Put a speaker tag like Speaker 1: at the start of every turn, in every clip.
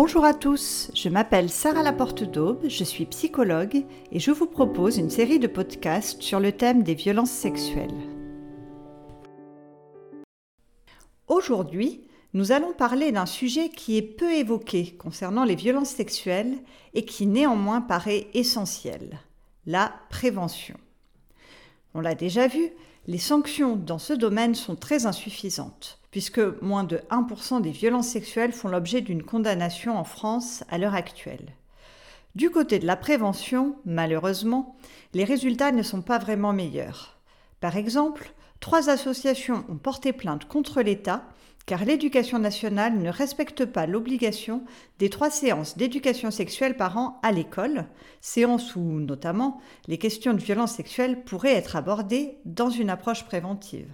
Speaker 1: Bonjour à tous, je m'appelle Sarah Laporte d'Aube, je suis psychologue et je vous propose une série de podcasts sur le thème des violences sexuelles. Aujourd'hui, nous allons parler d'un sujet qui est peu évoqué concernant les violences sexuelles et qui néanmoins paraît essentiel, la prévention. On l'a déjà vu, les sanctions dans ce domaine sont très insuffisantes puisque moins de 1% des violences sexuelles font l'objet d'une condamnation en France à l'heure actuelle. Du côté de la prévention, malheureusement, les résultats ne sont pas vraiment meilleurs. Par exemple, trois associations ont porté plainte contre l'État car l'éducation nationale ne respecte pas l'obligation des trois séances d'éducation sexuelle par an à l'école, séances où notamment les questions de violence sexuelle pourraient être abordées dans une approche préventive.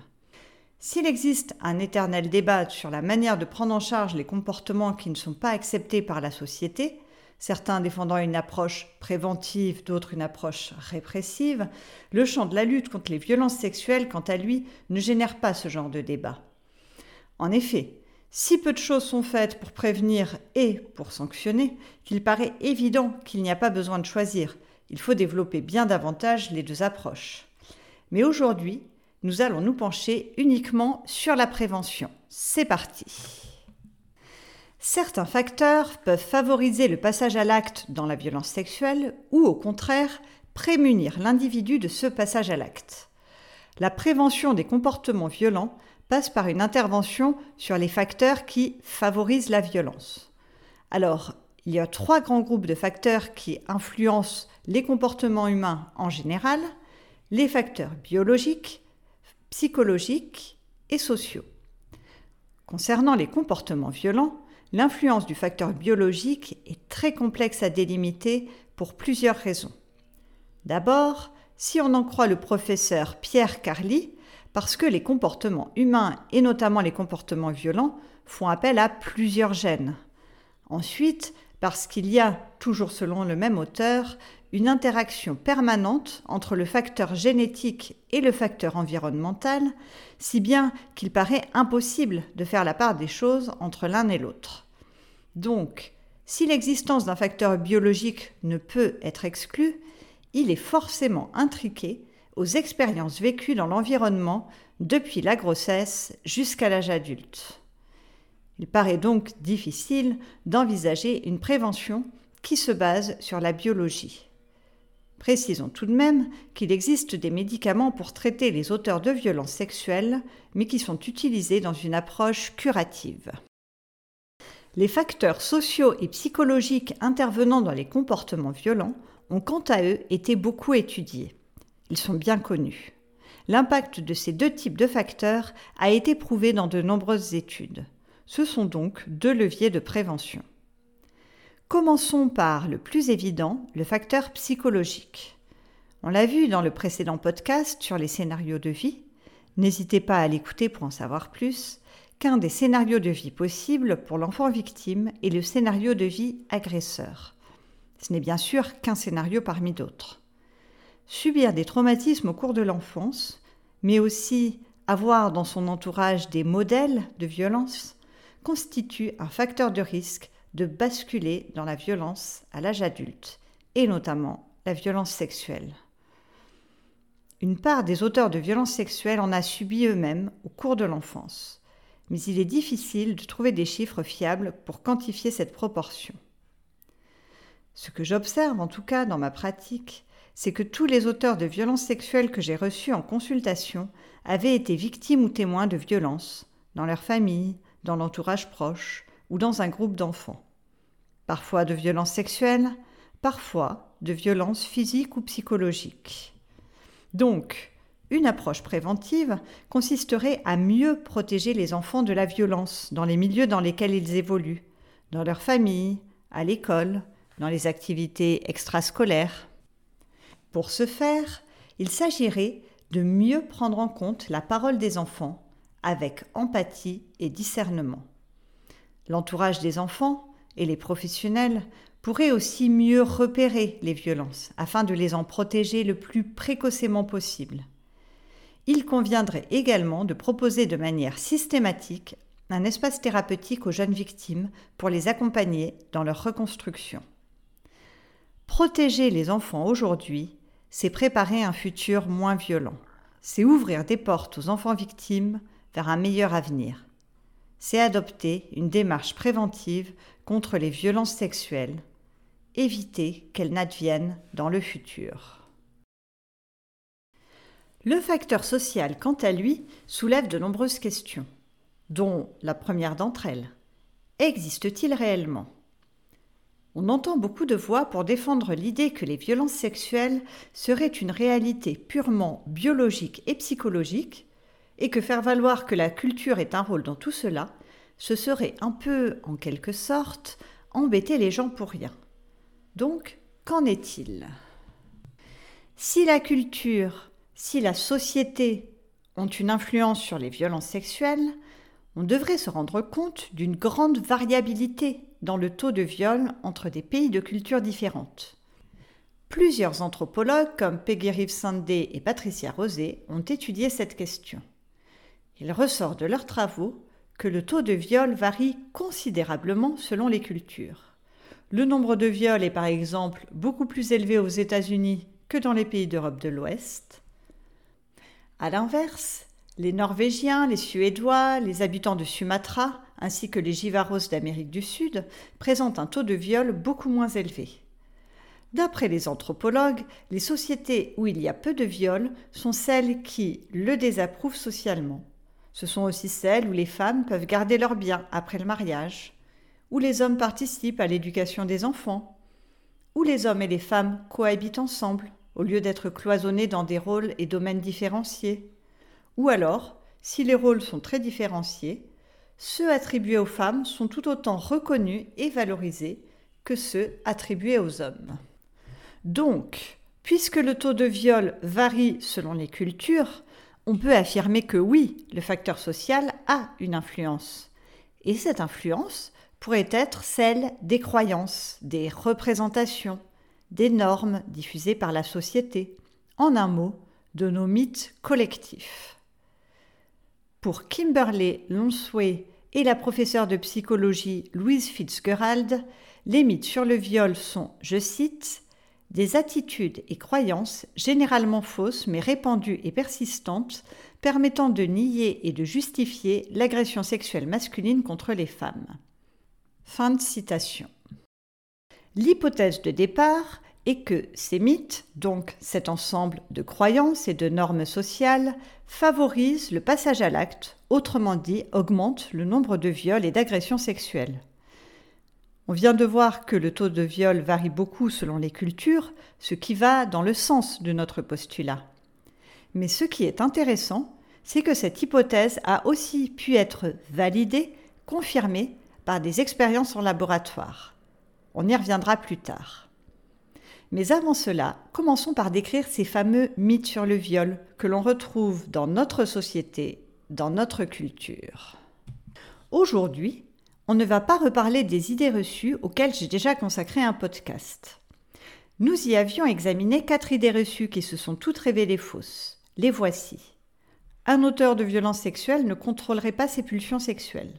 Speaker 1: S'il existe un éternel débat sur la manière de prendre en charge les comportements qui ne sont pas acceptés par la société, certains défendant une approche préventive, d'autres une approche répressive, le champ de la lutte contre les violences sexuelles, quant à lui, ne génère pas ce genre de débat. En effet, si peu de choses sont faites pour prévenir et pour sanctionner, qu'il paraît évident qu'il n'y a pas besoin de choisir. Il faut développer bien davantage les deux approches. Mais aujourd'hui, nous allons nous pencher uniquement sur la prévention. C'est parti. Certains facteurs peuvent favoriser le passage à l'acte dans la violence sexuelle ou au contraire prémunir l'individu de ce passage à l'acte. La prévention des comportements violents passe par une intervention sur les facteurs qui favorisent la violence. Alors, il y a trois grands groupes de facteurs qui influencent les comportements humains en général, les facteurs biologiques, psychologiques et sociaux. Concernant les comportements violents, l'influence du facteur biologique est très complexe à délimiter pour plusieurs raisons. D'abord, si on en croit le professeur Pierre Carly, parce que les comportements humains, et notamment les comportements violents, font appel à plusieurs gènes. Ensuite, parce qu'il y a, toujours selon le même auteur, une interaction permanente entre le facteur génétique et le facteur environnemental, si bien qu'il paraît impossible de faire la part des choses entre l'un et l'autre. Donc, si l'existence d'un facteur biologique ne peut être exclue, il est forcément intriqué aux expériences vécues dans l'environnement depuis la grossesse jusqu'à l'âge adulte. Il paraît donc difficile d'envisager une prévention qui se base sur la biologie. Précisons tout de même qu'il existe des médicaments pour traiter les auteurs de violences sexuelles, mais qui sont utilisés dans une approche curative. Les facteurs sociaux et psychologiques intervenant dans les comportements violents ont quant à eux été beaucoup étudiés. Ils sont bien connus. L'impact de ces deux types de facteurs a été prouvé dans de nombreuses études. Ce sont donc deux leviers de prévention. Commençons par le plus évident, le facteur psychologique. On l'a vu dans le précédent podcast sur les scénarios de vie. N'hésitez pas à l'écouter pour en savoir plus, qu'un des scénarios de vie possibles pour l'enfant victime est le scénario de vie agresseur. Ce n'est bien sûr qu'un scénario parmi d'autres. Subir des traumatismes au cours de l'enfance, mais aussi avoir dans son entourage des modèles de violence, constitue un facteur de risque de basculer dans la violence à l'âge adulte, et notamment la violence sexuelle. Une part des auteurs de violences sexuelles en a subi eux-mêmes au cours de l'enfance, mais il est difficile de trouver des chiffres fiables pour quantifier cette proportion. Ce que j'observe en tout cas dans ma pratique, c'est que tous les auteurs de violences sexuelles que j'ai reçus en consultation avaient été victimes ou témoins de violences dans leur famille, dans l'entourage proche, ou dans un groupe d'enfants. Parfois de violences sexuelles, parfois de violences physiques ou psychologiques. Donc, une approche préventive consisterait à mieux protéger les enfants de la violence dans les milieux dans lesquels ils évoluent, dans leur famille, à l'école, dans les activités extrascolaires. Pour ce faire, il s'agirait de mieux prendre en compte la parole des enfants avec empathie et discernement. L'entourage des enfants et les professionnels pourraient aussi mieux repérer les violences afin de les en protéger le plus précocement possible. Il conviendrait également de proposer de manière systématique un espace thérapeutique aux jeunes victimes pour les accompagner dans leur reconstruction. Protéger les enfants aujourd'hui, c'est préparer un futur moins violent. C'est ouvrir des portes aux enfants victimes vers un meilleur avenir. C'est adopter une démarche préventive contre les violences sexuelles, éviter qu'elles n'adviennent dans le futur. Le facteur social, quant à lui, soulève de nombreuses questions, dont la première d'entre elles. Existe-t-il réellement? On entend beaucoup de voix pour défendre l'idée que les violences sexuelles seraient une réalité purement biologique et psychologique, et que faire valoir que la culture est un rôle dans tout cela, ce serait un peu, en quelque sorte, embêter les gens pour rien. Donc, qu'en est-il? Si la culture si la société ont une influence sur les violences sexuelles, on devrait se rendre compte d'une grande variabilité dans le taux de viol entre des pays de cultures différentes. Plusieurs anthropologues comme Peggy Reeves Sandé et Patricia Rosé ont étudié cette question. Il ressort de leurs travaux que le taux de viol varie considérablement selon les cultures. Le nombre de viols est par exemple beaucoup plus élevé aux États-Unis que dans les pays d'Europe de l'Ouest. À l'inverse, les Norvégiens, les Suédois, les habitants de Sumatra, ainsi que les Jivaros d'Amérique du Sud, présentent un taux de viol beaucoup moins élevé. D'après les anthropologues, les sociétés où il y a peu de viols sont celles qui le désapprouvent socialement. Ce sont aussi celles où les femmes peuvent garder leurs biens après le mariage, où les hommes participent à l'éducation des enfants, où les hommes et les femmes cohabitent ensemble, au lieu d'être cloisonnés dans des rôles et domaines différenciés. Ou alors, si les rôles sont très différenciés, ceux attribués aux femmes sont tout autant reconnus et valorisés que ceux attribués aux hommes. Donc, puisque le taux de viol varie selon les cultures, on peut affirmer que oui, le facteur social a une influence. Et cette influence pourrait être celle des croyances, des représentations, des normes diffusées par la société, en un mot, de nos mythes collectifs. Pour Kimberley Lonsway et la professeure de psychologie Louise Fitzgerald, les mythes sur le viol sont, je cite, des attitudes et croyances généralement fausses mais répandues et persistantes permettant de nier et de justifier l'agression sexuelle masculine contre les femmes. Fin de citation. L'hypothèse de départ est que ces mythes, donc cet ensemble de croyances et de normes sociales, favorisent le passage à l'acte, autrement dit augmentent le nombre de viols et d'agressions sexuelles. On vient de voir que le taux de viol varie beaucoup selon les cultures, ce qui va dans le sens de notre postulat. Mais ce qui est intéressant, c'est que cette hypothèse a aussi pu être validée, confirmée par des expériences en laboratoire. On y reviendra plus tard. Mais avant cela, commençons par décrire ces fameux mythes sur le viol que l'on retrouve dans notre société, dans notre culture. Aujourd'hui, on ne va pas reparler des idées reçues auxquelles j'ai déjà consacré un podcast. Nous y avions examiné quatre idées reçues qui se sont toutes révélées fausses. Les voici. Un auteur de violence sexuelle ne contrôlerait pas ses pulsions sexuelles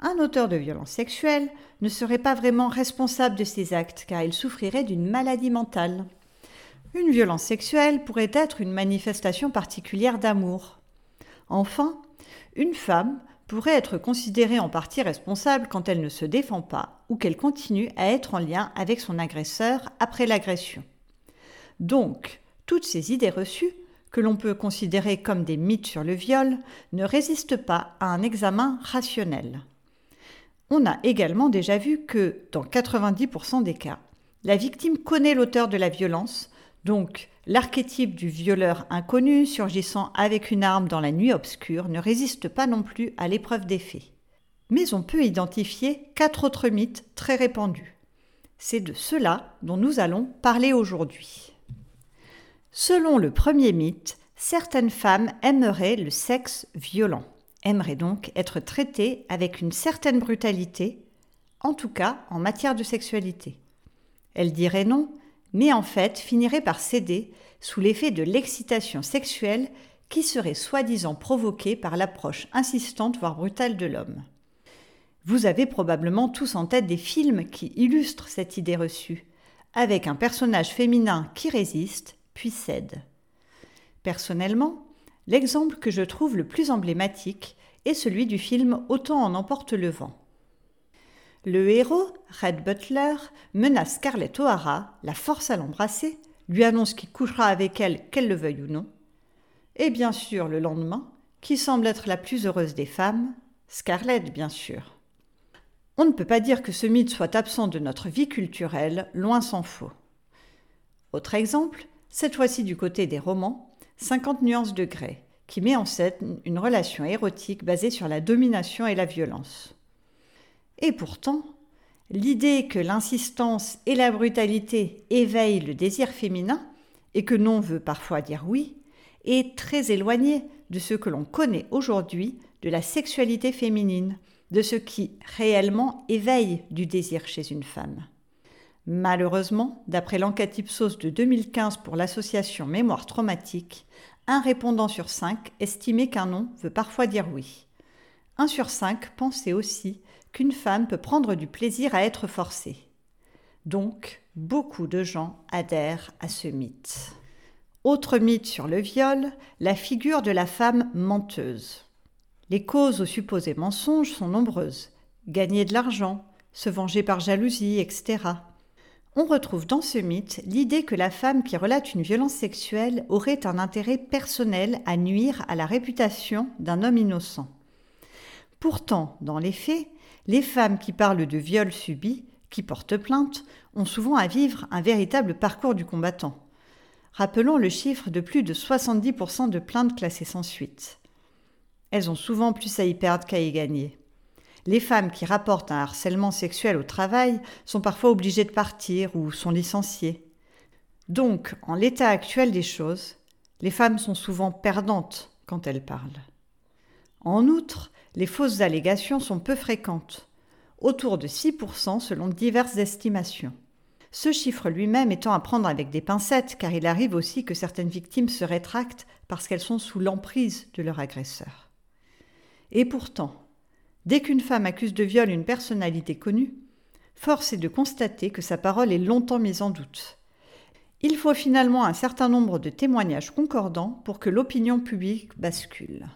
Speaker 1: un auteur de violence sexuelle ne serait pas vraiment responsable de ses actes car il souffrirait d'une maladie mentale. Une violence sexuelle pourrait être une manifestation particulière d'amour. Enfin, une femme pourrait être considérée en partie responsable quand elle ne se défend pas ou qu'elle continue à être en lien avec son agresseur après l'agression. Donc, toutes ces idées reçues, que l'on peut considérer comme des mythes sur le viol, ne résistent pas à un examen rationnel. On a également déjà vu que, dans 90% des cas, la victime connaît l'auteur de la violence, donc l'archétype du violeur inconnu surgissant avec une arme dans la nuit obscure ne résiste pas non plus à l'épreuve des faits. Mais on peut identifier quatre autres mythes très répandus. C'est de cela dont nous allons parler aujourd'hui. Selon le premier mythe, certaines femmes aimeraient le sexe violent aimerait donc être traité avec une certaine brutalité, en tout cas en matière de sexualité. Elle dirait non, mais en fait finirait par céder sous l'effet de l'excitation sexuelle qui serait soi-disant provoquée par l'approche insistante voire brutale de l'homme. Vous avez probablement tous en tête des films qui illustrent cette idée reçue, avec un personnage féminin qui résiste puis cède. Personnellement, l'exemple que je trouve le plus emblématique est celui du film Autant en emporte le vent. Le héros, Red Butler, menace Scarlett O'Hara, la force à l'embrasser, lui annonce qu'il couchera avec elle, qu'elle le veuille ou non. Et bien sûr, le lendemain, qui semble être la plus heureuse des femmes, Scarlett, bien sûr. On ne peut pas dire que ce mythe soit absent de notre vie culturelle, loin s'en faut. Autre exemple, cette fois-ci du côté des romans, 50 nuances de grès, qui met en scène une relation érotique basée sur la domination et la violence. Et pourtant, l'idée que l'insistance et la brutalité éveillent le désir féminin, et que non veut parfois dire oui, est très éloignée de ce que l'on connaît aujourd'hui de la sexualité féminine, de ce qui réellement éveille du désir chez une femme. Malheureusement, d'après l'enquête Ipsos de 2015 pour l'association Mémoire traumatique, un répondant sur cinq estimait qu'un non veut parfois dire oui. Un sur cinq pensait aussi qu'une femme peut prendre du plaisir à être forcée. Donc, beaucoup de gens adhèrent à ce mythe. Autre mythe sur le viol, la figure de la femme menteuse. Les causes aux supposés mensonges sont nombreuses. Gagner de l'argent, se venger par jalousie, etc. On retrouve dans ce mythe l'idée que la femme qui relate une violence sexuelle aurait un intérêt personnel à nuire à la réputation d'un homme innocent. Pourtant, dans les faits, les femmes qui parlent de viols subis, qui portent plainte, ont souvent à vivre un véritable parcours du combattant. Rappelons le chiffre de plus de 70% de plaintes classées sans suite. Elles ont souvent plus à y perdre qu'à y gagner. Les femmes qui rapportent un harcèlement sexuel au travail sont parfois obligées de partir ou sont licenciées. Donc, en l'état actuel des choses, les femmes sont souvent perdantes quand elles parlent. En outre, les fausses allégations sont peu fréquentes, autour de 6% selon diverses estimations. Ce chiffre lui-même étant à prendre avec des pincettes, car il arrive aussi que certaines victimes se rétractent parce qu'elles sont sous l'emprise de leur agresseur. Et pourtant, dès qu'une femme accuse de viol une personnalité connue, force est de constater que sa parole est longtemps mise en doute. Il faut finalement un certain nombre de témoignages concordants pour que l'opinion publique bascule.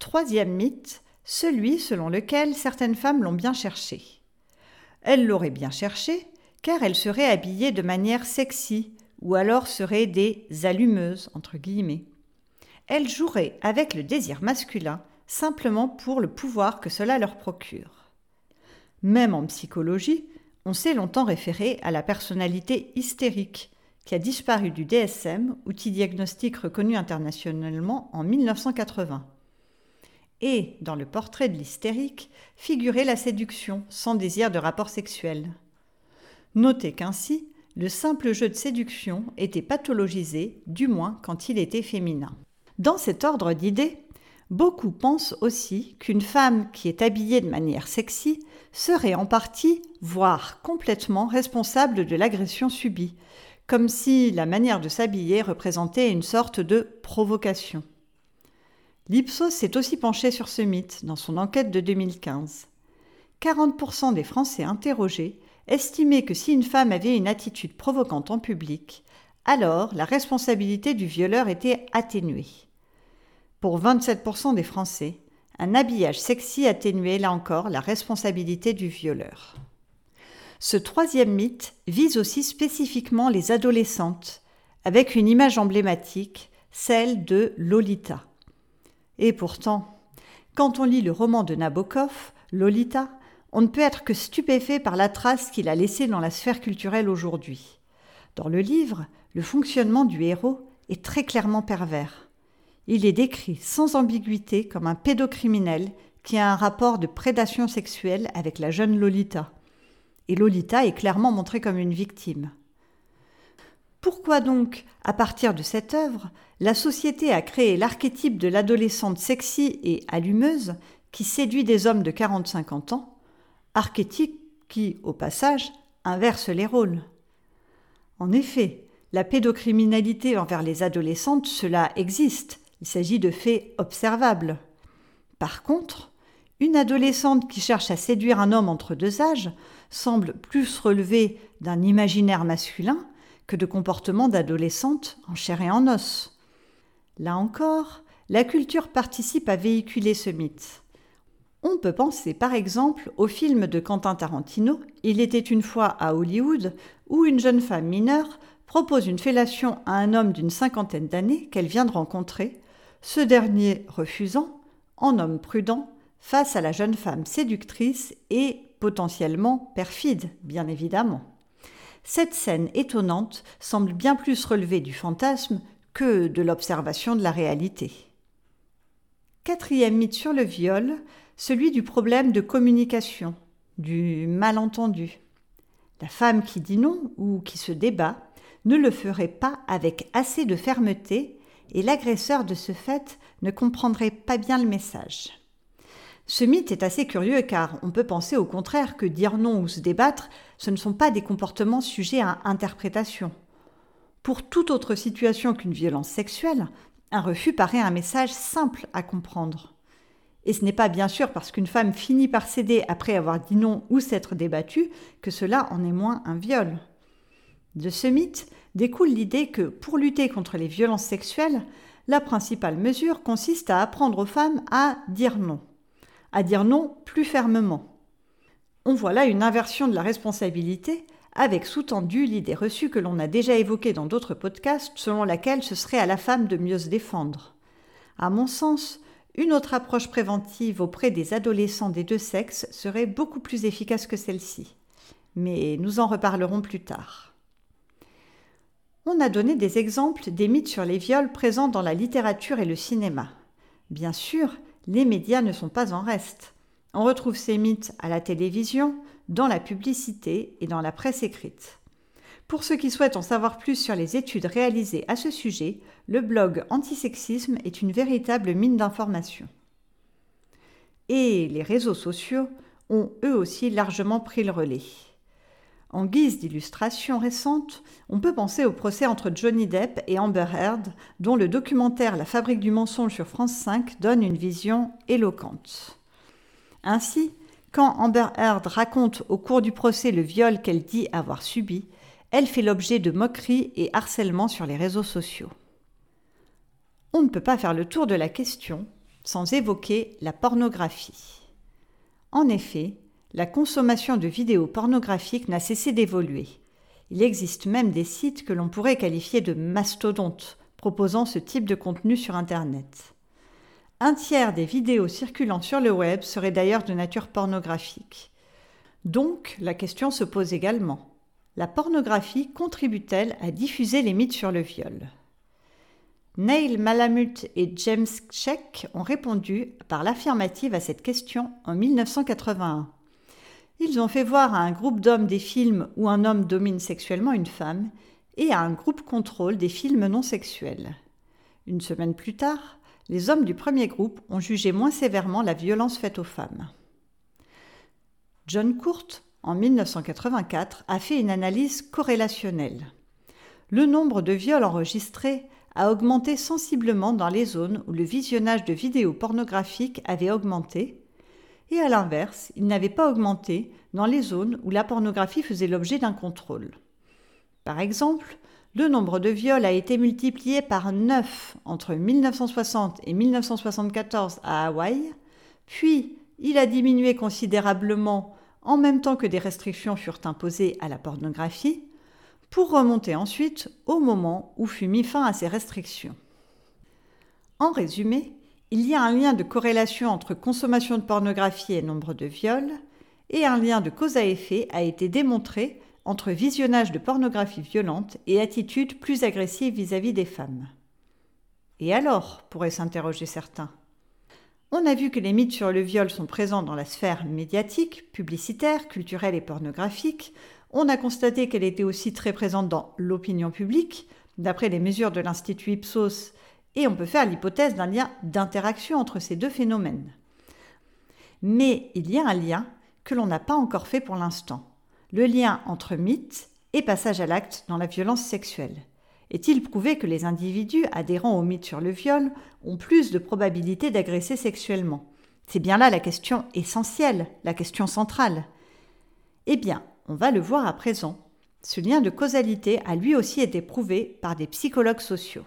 Speaker 1: Troisième mythe, celui selon lequel certaines femmes l'ont bien cherché. Elles l'auraient bien cherché car elles seraient habillées de manière sexy ou alors seraient des allumeuses entre guillemets. Elles joueraient avec le désir masculin simplement pour le pouvoir que cela leur procure. Même en psychologie, on s'est longtemps référé à la personnalité hystérique, qui a disparu du DSM, outil diagnostique reconnu internationalement en 1980 et, dans le portrait de l'hystérique, figurait la séduction sans désir de rapport sexuel. Notez qu'ainsi, le simple jeu de séduction était pathologisé, du moins quand il était féminin. Dans cet ordre d'idées, beaucoup pensent aussi qu'une femme qui est habillée de manière sexy serait en partie, voire complètement responsable de l'agression subie, comme si la manière de s'habiller représentait une sorte de provocation. L'Ipsos s'est aussi penché sur ce mythe dans son enquête de 2015. 40% des Français interrogés estimaient que si une femme avait une attitude provocante en public, alors la responsabilité du violeur était atténuée. Pour 27% des Français, un habillage sexy atténuait là encore la responsabilité du violeur. Ce troisième mythe vise aussi spécifiquement les adolescentes, avec une image emblématique, celle de Lolita. Et pourtant, quand on lit le roman de Nabokov, Lolita, on ne peut être que stupéfait par la trace qu'il a laissée dans la sphère culturelle aujourd'hui. Dans le livre, le fonctionnement du héros est très clairement pervers. Il est décrit sans ambiguïté comme un pédocriminel qui a un rapport de prédation sexuelle avec la jeune Lolita. Et Lolita est clairement montrée comme une victime. Pourquoi donc, à partir de cette œuvre, la société a créé l'archétype de l'adolescente sexy et allumeuse qui séduit des hommes de 40-50 ans, archétype qui, au passage, inverse les rôles? En effet, La pédocriminalité envers les adolescentes, cela existe. Il s'agit de faits observables. Par contre, une adolescente qui cherche à séduire un homme entre deux âges semble plus relever d'un imaginaire masculin de comportements d'adolescente en chair et en os. Là encore, la culture participe à véhiculer ce mythe. On peut penser par exemple au film de Quentin Tarantino, Il était une fois à Hollywood, où une jeune femme mineure propose une fellation à un homme d'une cinquantaine d'années qu'elle vient de rencontrer, ce dernier refusant, en homme prudent, face à la jeune femme séductrice et potentiellement perfide, bien évidemment. Cette scène étonnante semble bien plus relever du fantasme que de l'observation de la réalité. Quatrième mythe sur le viol, celui du problème de communication, du malentendu. La femme qui dit non ou qui se débat ne le ferait pas avec assez de fermeté et l'agresseur de ce fait ne comprendrait pas bien le message. Ce mythe est assez curieux car on peut penser au contraire que dire non ou se débattre, ce ne sont pas des comportements sujets à interprétation. Pour toute autre situation qu'une violence sexuelle, un refus paraît un message simple à comprendre. Et ce n'est pas bien sûr parce qu'une femme finit par céder après avoir dit non ou s'être débattue que cela en est moins un viol. De ce mythe découle l'idée que pour lutter contre les violences sexuelles, la principale mesure consiste à apprendre aux femmes à dire non, à dire non plus fermement. On voit là une inversion de la responsabilité avec sous-tendu l'idée reçue que l'on a déjà évoquée dans d'autres podcasts selon laquelle ce serait à la femme de mieux se défendre. À mon sens, une autre approche préventive auprès des adolescents des deux sexes serait beaucoup plus efficace que celle-ci. Mais nous en reparlerons plus tard. On a donné des exemples des mythes sur les viols présents dans la littérature et le cinéma. Bien sûr, les médias ne sont pas en reste. On retrouve ces mythes à la télévision, dans la publicité et dans la presse écrite. Pour ceux qui souhaitent en savoir plus sur les études réalisées à ce sujet, le blog Antisexisme est une véritable mine d'informations. Et les réseaux sociaux ont eux aussi largement pris le relais. En guise d'illustration récente, on peut penser au procès entre Johnny Depp et Amber Heard, dont le documentaire La fabrique du mensonge sur France 5 donne une vision éloquente. Ainsi, quand Amber Heard raconte au cours du procès le viol qu'elle dit avoir subi, elle fait l'objet de moqueries et harcèlements sur les réseaux sociaux. On ne peut pas faire le tour de la question sans évoquer la pornographie. En effet, la consommation de vidéos pornographiques n'a cessé d'évoluer. Il existe même des sites que l'on pourrait qualifier de mastodontes proposant ce type de contenu sur Internet. Un tiers des vidéos circulant sur le web seraient d'ailleurs de nature pornographique. Donc, la question se pose également. La pornographie contribue-t-elle à diffuser les mythes sur le viol? Neil Malamut et James Check ont répondu par l'affirmative à cette question en 1981. Ils ont fait voir à un groupe d'hommes des films où un homme domine sexuellement une femme et à un groupe contrôle des films non sexuels. Une semaine plus tard, les hommes du premier groupe ont jugé moins sévèrement la violence faite aux femmes. John Court, en 1984, a fait une analyse corrélationnelle. Le nombre de viols enregistrés a augmenté sensiblement dans les zones où le visionnage de vidéos pornographiques avait augmenté, et à l'inverse, il n'avait pas augmenté dans les zones où la pornographie faisait l'objet d'un contrôle. Par exemple, le nombre de viols a été multiplié par 9 entre 1960 et 1974 à Hawaï, puis il a diminué considérablement en même temps que des restrictions furent imposées à la pornographie, pour remonter ensuite au moment où fut mis fin à ces restrictions. En résumé, il y a un lien de corrélation entre consommation de pornographie et nombre de viols, et un lien de cause à effet a été démontré entre visionnage de pornographie violente et attitude plus agressive vis-à-vis des femmes. Et alors pourraient s'interroger certains. On a vu que les mythes sur le viol sont présents dans la sphère médiatique, publicitaire, culturelle et pornographique. On a constaté qu'elle était aussi très présente dans l'opinion publique, d'après les mesures de l'Institut Ipsos, et on peut faire l'hypothèse d'un lien d'interaction entre ces deux phénomènes. Mais il y a un lien que l'on n'a pas encore fait pour l'instant le lien entre mythe et passage à l'acte dans la violence sexuelle. est-il prouvé que les individus adhérant au mythe sur le viol ont plus de probabilité d'agresser sexuellement? C'est bien là la question essentielle, la question centrale. Eh bien, on va le voir à présent. Ce lien de causalité a lui aussi été prouvé par des psychologues sociaux.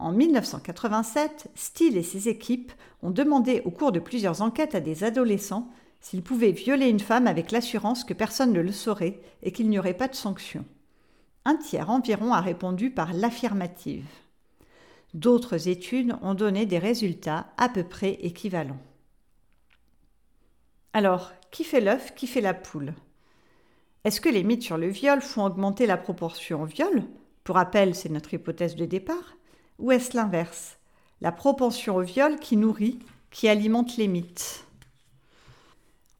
Speaker 1: En 1987, Steele et ses équipes ont demandé au cours de plusieurs enquêtes à des adolescents s'ils pouvaient violer une femme avec l'assurance que personne ne le saurait et qu'il n'y aurait pas de sanction. Un tiers environ a répondu par l'affirmative. D'autres études ont donné des résultats à peu près équivalents. Alors, qui fait l'œuf, qui fait la poule? Est-ce que les mythes sur le viol font augmenter la proportion viol? Pour rappel, c'est notre hypothèse de départ. Ou est-ce l'inverse La propension au viol qui nourrit, qui alimente les mythes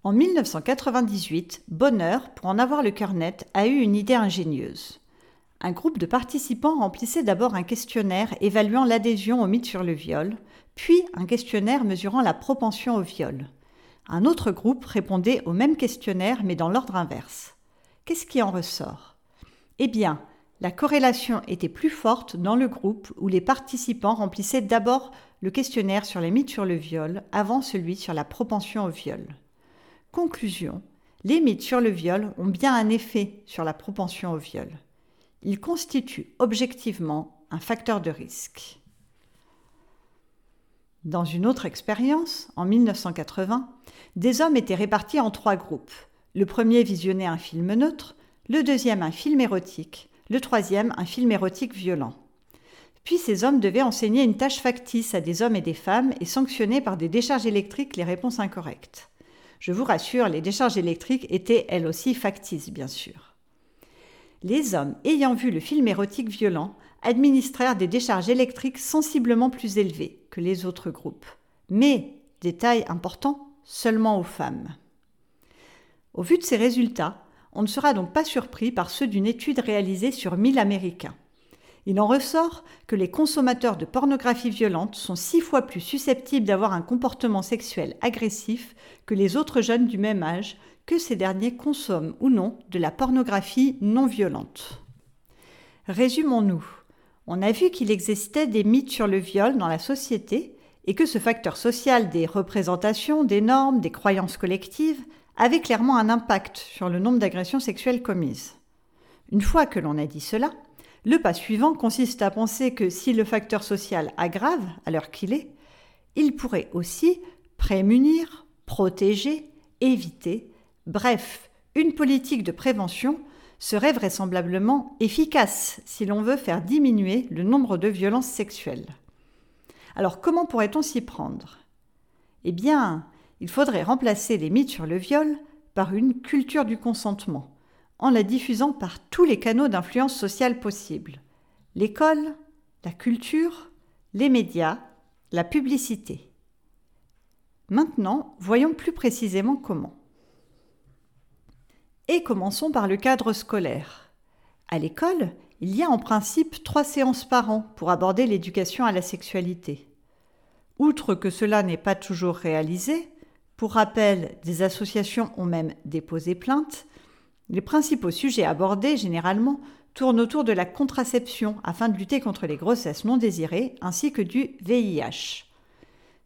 Speaker 1: En 1998, Bonheur, pour en avoir le cœur net, a eu une idée ingénieuse. Un groupe de participants remplissait d'abord un questionnaire évaluant l'adhésion au mythe sur le viol, puis un questionnaire mesurant la propension au viol. Un autre groupe répondait au même questionnaire mais dans l'ordre inverse. Qu'est-ce qui en ressort? Eh bien, la corrélation était plus forte dans le groupe où les participants remplissaient d'abord le questionnaire sur les mythes sur le viol avant celui sur la propension au viol. Conclusion les mythes sur le viol ont bien un effet sur la propension au viol. Ils constituent objectivement un facteur de risque. Dans une autre expérience, en 1980, des hommes étaient répartis en trois groupes. Le premier visionnait un film neutre, le deuxième un film érotique le troisième, un film érotique violent. Puis ces hommes devaient enseigner une tâche factice à des hommes et des femmes et sanctionner par des décharges électriques les réponses incorrectes. Je vous rassure, les décharges électriques étaient elles aussi factices, bien sûr. Les hommes ayant vu le film érotique violent administrèrent des décharges électriques sensiblement plus élevées que les autres groupes. Mais, détail important, seulement aux femmes. Au vu de ces résultats, on ne sera donc pas surpris par ceux d'une étude réalisée sur 1000 Américains. Il en ressort que les consommateurs de pornographie violente sont six fois plus susceptibles d'avoir un comportement sexuel agressif que les autres jeunes du même âge, que ces derniers consomment ou non de la pornographie non violente. Résumons-nous. On a vu qu'il existait des mythes sur le viol dans la société et que ce facteur social des représentations, des normes, des croyances collectives avait clairement un impact sur le nombre d'agressions sexuelles commises. Une fois que l'on a dit cela, le pas suivant consiste à penser que si le facteur social aggrave à l'heure qu'il est, il pourrait aussi prémunir, protéger, éviter, bref, une politique de prévention serait vraisemblablement efficace si l'on veut faire diminuer le nombre de violences sexuelles. Alors comment pourrait-on s'y prendre? Eh bien, il faudrait remplacer les mythes sur le viol par une culture du consentement, en la diffusant par tous les canaux d'influence sociale possibles. L'école, la culture, les médias, la publicité. Maintenant, voyons plus précisément comment. Et commençons par le cadre scolaire. À l'école, il y a en principe trois séances par an pour aborder l'éducation à la sexualité. Outre que cela n'est pas toujours réalisé, pour rappel, des associations ont même déposé plainte. Les principaux sujets abordés, généralement, tournent autour de la contraception afin de lutter contre les grossesses non désirées ainsi que du VIH.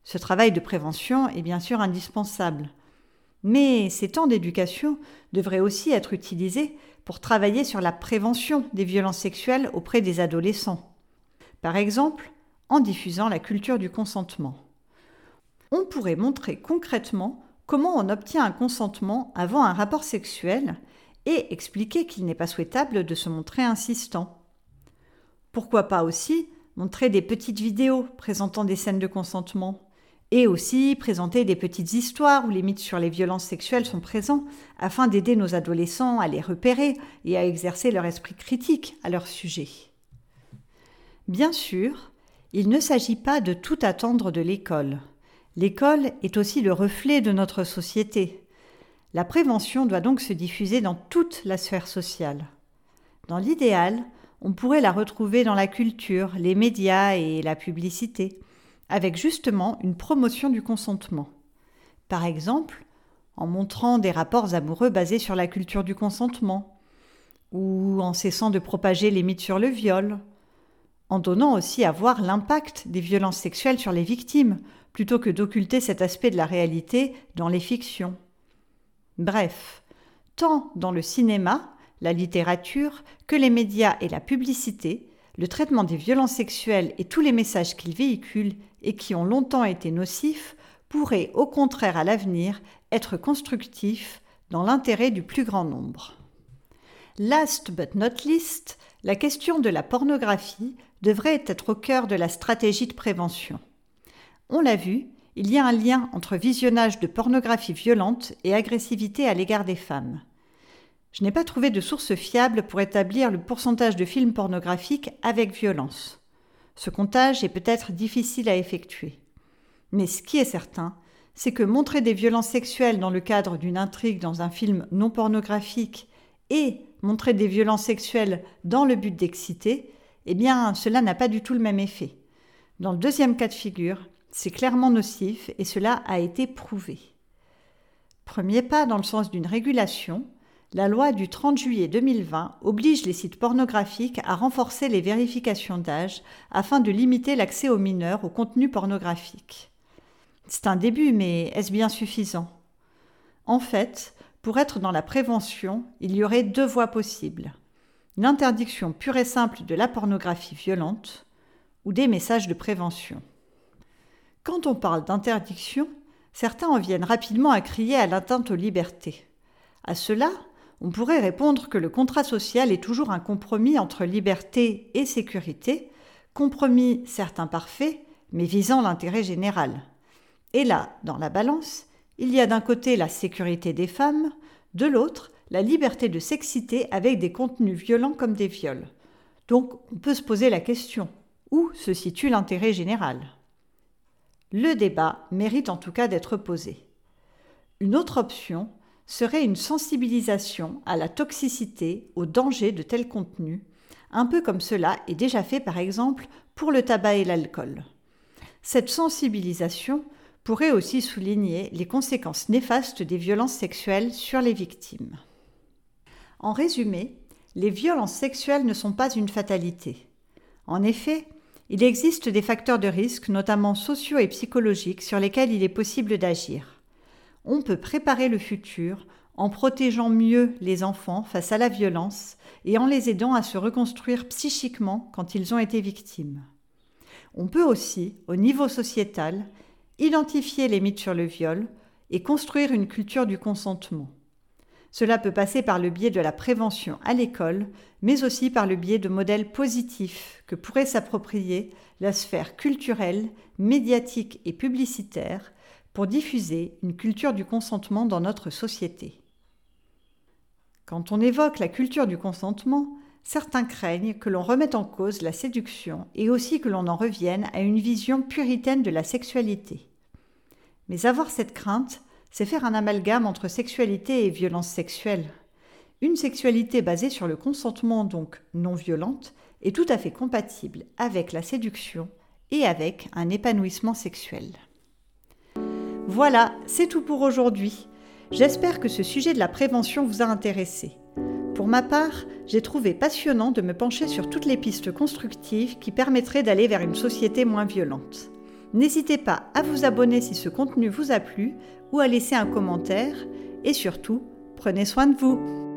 Speaker 1: Ce travail de prévention est bien sûr indispensable. Mais ces temps d'éducation devraient aussi être utilisés pour travailler sur la prévention des violences sexuelles auprès des adolescents. Par exemple, en diffusant la culture du consentement on pourrait montrer concrètement comment on obtient un consentement avant un rapport sexuel et expliquer qu'il n'est pas souhaitable de se montrer insistant. Pourquoi pas aussi montrer des petites vidéos présentant des scènes de consentement et aussi présenter des petites histoires où les mythes sur les violences sexuelles sont présents afin d'aider nos adolescents à les repérer et à exercer leur esprit critique à leur sujet. Bien sûr, il ne s'agit pas de tout attendre de l'école. L'école est aussi le reflet de notre société. La prévention doit donc se diffuser dans toute la sphère sociale. Dans l'idéal, on pourrait la retrouver dans la culture, les médias et la publicité, avec justement une promotion du consentement. Par exemple, en montrant des rapports amoureux basés sur la culture du consentement, ou en cessant de propager les mythes sur le viol, en donnant aussi à voir l'impact des violences sexuelles sur les victimes, plutôt que d'occulter cet aspect de la réalité dans les fictions. Bref, tant dans le cinéma, la littérature, que les médias et la publicité, le traitement des violences sexuelles et tous les messages qu'ils véhiculent et qui ont longtemps été nocifs pourraient au contraire à l'avenir être constructifs dans l'intérêt du plus grand nombre. Last but not least, la question de la pornographie devrait être au cœur de la stratégie de prévention. On l'a vu, il y a un lien entre visionnage de pornographie violente et agressivité à l'égard des femmes. Je n'ai pas trouvé de source fiable pour établir le pourcentage de films pornographiques avec violence. Ce comptage est peut-être difficile à effectuer. Mais ce qui est certain, c'est que montrer des violences sexuelles dans le cadre d'une intrigue dans un film non pornographique et montrer des violences sexuelles dans le but d'exciter, eh bien, cela n'a pas du tout le même effet. Dans le deuxième cas de figure, c'est clairement nocif et cela a été prouvé. Premier pas dans le sens d'une régulation, la loi du 30 juillet 2020 oblige les sites pornographiques à renforcer les vérifications d'âge afin de limiter l'accès aux mineurs au contenu pornographique. C'est un début, mais est-ce bien suffisant? En fait, pour être dans la prévention, il y aurait deux voies possibles. L'interdiction pure et simple de la pornographie violente ou des messages de prévention. Quand on parle d'interdiction, certains en viennent rapidement à crier à l'atteinte aux libertés. À cela, on pourrait répondre que le contrat social est toujours un compromis entre liberté et sécurité, compromis certes imparfait, mais visant l'intérêt général. Et là, dans la balance, il y a d'un côté la sécurité des femmes, de l'autre la liberté de s'exciter avec des contenus violents comme des viols. Donc on peut se poser la question, où se situe l'intérêt général? Le débat mérite en tout cas d'être posé. Une autre option serait une sensibilisation à la toxicité, au danger de tels contenus, un peu comme cela est déjà fait par exemple pour le tabac et l'alcool. Cette sensibilisation pourrait aussi souligner les conséquences néfastes des violences sexuelles sur les victimes. En résumé, les violences sexuelles ne sont pas une fatalité. En effet, il existe des facteurs de risque, notamment sociaux et psychologiques, sur lesquels il est possible d'agir. On peut préparer le futur en protégeant mieux les enfants face à la violence et en les aidant à se reconstruire psychiquement quand ils ont été victimes. On peut aussi, au niveau sociétal, identifier les mythes sur le viol et construire une culture du consentement. Cela peut passer par le biais de la prévention à l'école, mais aussi par le biais de modèles positifs que pourrait s'approprier la sphère culturelle, médiatique et publicitaire pour diffuser une culture du consentement dans notre société. Quand on évoque la culture du consentement, certains craignent que l'on remette en cause la séduction et aussi que l'on en revienne à une vision puritaine de la sexualité. Mais avoir cette crainte, c'est faire un amalgame entre sexualité et violence sexuelle. Une sexualité basée sur le consentement, donc non violente, est tout à fait compatible avec la séduction et avec un épanouissement sexuel. Voilà, c'est tout pour aujourd'hui. J'espère que ce sujet de la prévention vous a intéressé. Pour ma part, j'ai trouvé passionnant de me pencher sur toutes les pistes constructives qui permettraient d'aller vers une société moins violente. N'hésitez pas à vous abonner si ce contenu vous a plu ou à laisser un commentaire et surtout, prenez soin de vous.